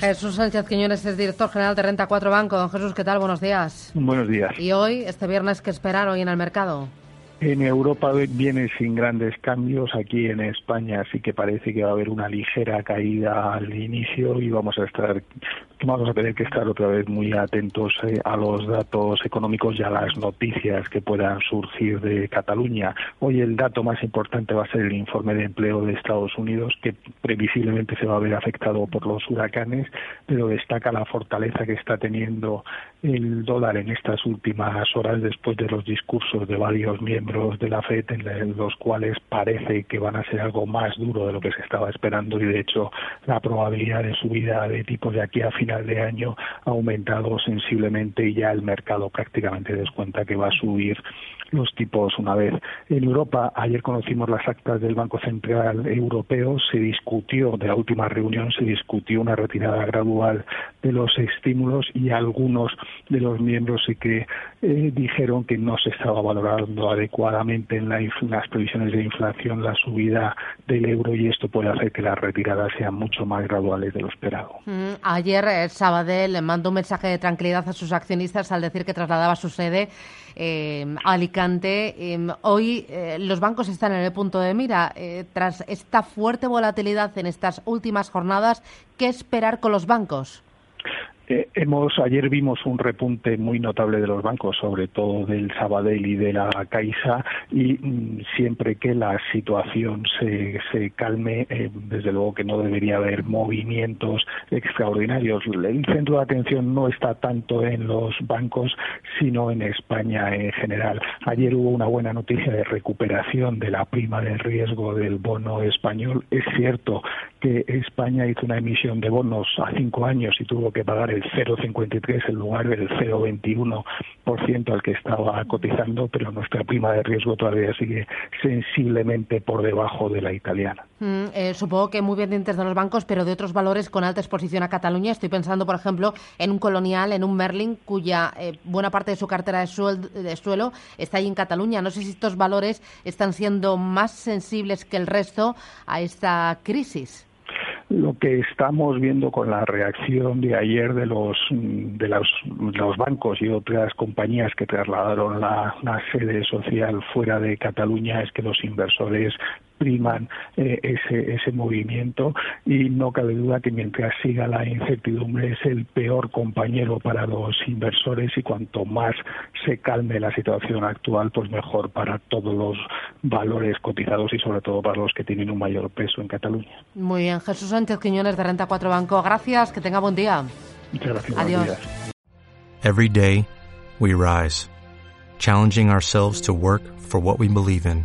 Jesús Sánchez Quiñones es director general de Renta 4 Banco. Don Jesús, ¿qué tal? Buenos días. Buenos días. ¿Y hoy, este viernes, qué esperar hoy en el mercado? En Europa viene sin grandes cambios. Aquí en España sí que parece que va a haber una ligera caída al inicio y vamos a estar, vamos a tener que estar otra vez muy atentos eh, a los datos económicos y a las noticias que puedan surgir de Cataluña. Hoy el dato más importante va a ser el informe de empleo de Estados Unidos, que previsiblemente se va a ver afectado por los huracanes, pero destaca la fortaleza que está teniendo el dólar en estas últimas horas después de los discursos de varios miembros de la FED en los cuales parece que van a ser algo más duro de lo que se estaba esperando y de hecho la probabilidad de subida de tipos de aquí a final de año ha aumentado sensiblemente y ya el mercado prácticamente descuenta que va a subir los tipos una vez. En Europa, ayer conocimos las actas del Banco Central Europeo, se discutió, de la última reunión, se discutió una retirada gradual de los estímulos y algunos de los miembros que eh, dijeron que no se estaba valorando adecuadamente en, las previsiones de inflación la subida del euro y esto puede hacer que las retiradas sean mucho más graduales de lo esperado. Mm, ayer eh, Sabadell mandó un mensaje de tranquilidad a sus accionistas al decir que trasladaba su sede eh, a Alicante. Em, hoy los bancos están en el punto de mira. tras esta fuerte volatilidad en estas últimas jornadas, ¿qué esperar con los bancos? Hemos ayer vimos un repunte muy notable de los bancos, sobre todo del Sabadell y de la Caixa, y mm, siempre que la situación se, se calme, eh, desde luego que no debería haber movimientos extraordinarios. El centro de atención no está tanto en los bancos, sino en España en general. Ayer hubo una buena noticia de recuperación de la prima de riesgo del bono español. Es cierto que España hizo una emisión de bonos a cinco años y tuvo que pagar el 0,53 en lugar del 0,21% al que estaba cotizando, pero nuestra prima de riesgo todavía sigue sensiblemente por debajo de la italiana. Mm, eh, supongo que muy bien de los bancos, pero de otros valores con alta exposición a Cataluña. Estoy pensando, por ejemplo, en un Colonial, en un Merlin, cuya eh, buena parte de su cartera de, de suelo está ahí en Cataluña. No sé si estos valores están siendo más sensibles que el resto a esta crisis lo que estamos viendo con la reacción de ayer de los de los, bancos y otras compañías que trasladaron la, la, sede social fuera de Cataluña es que los inversores priman eh, ese, ese movimiento y no cabe duda que mientras siga la incertidumbre es el peor compañero para los inversores y cuanto más se calme la situación actual, pues mejor para todos los valores cotizados y sobre todo para los que tienen un mayor peso en Cataluña. Muy bien, Jesús Sánchez Quiñones de Renta 4 Banco. Gracias, que tenga buen día. Muchas gracias. Adiós. Every day we rise, challenging ourselves to work for what we believe in.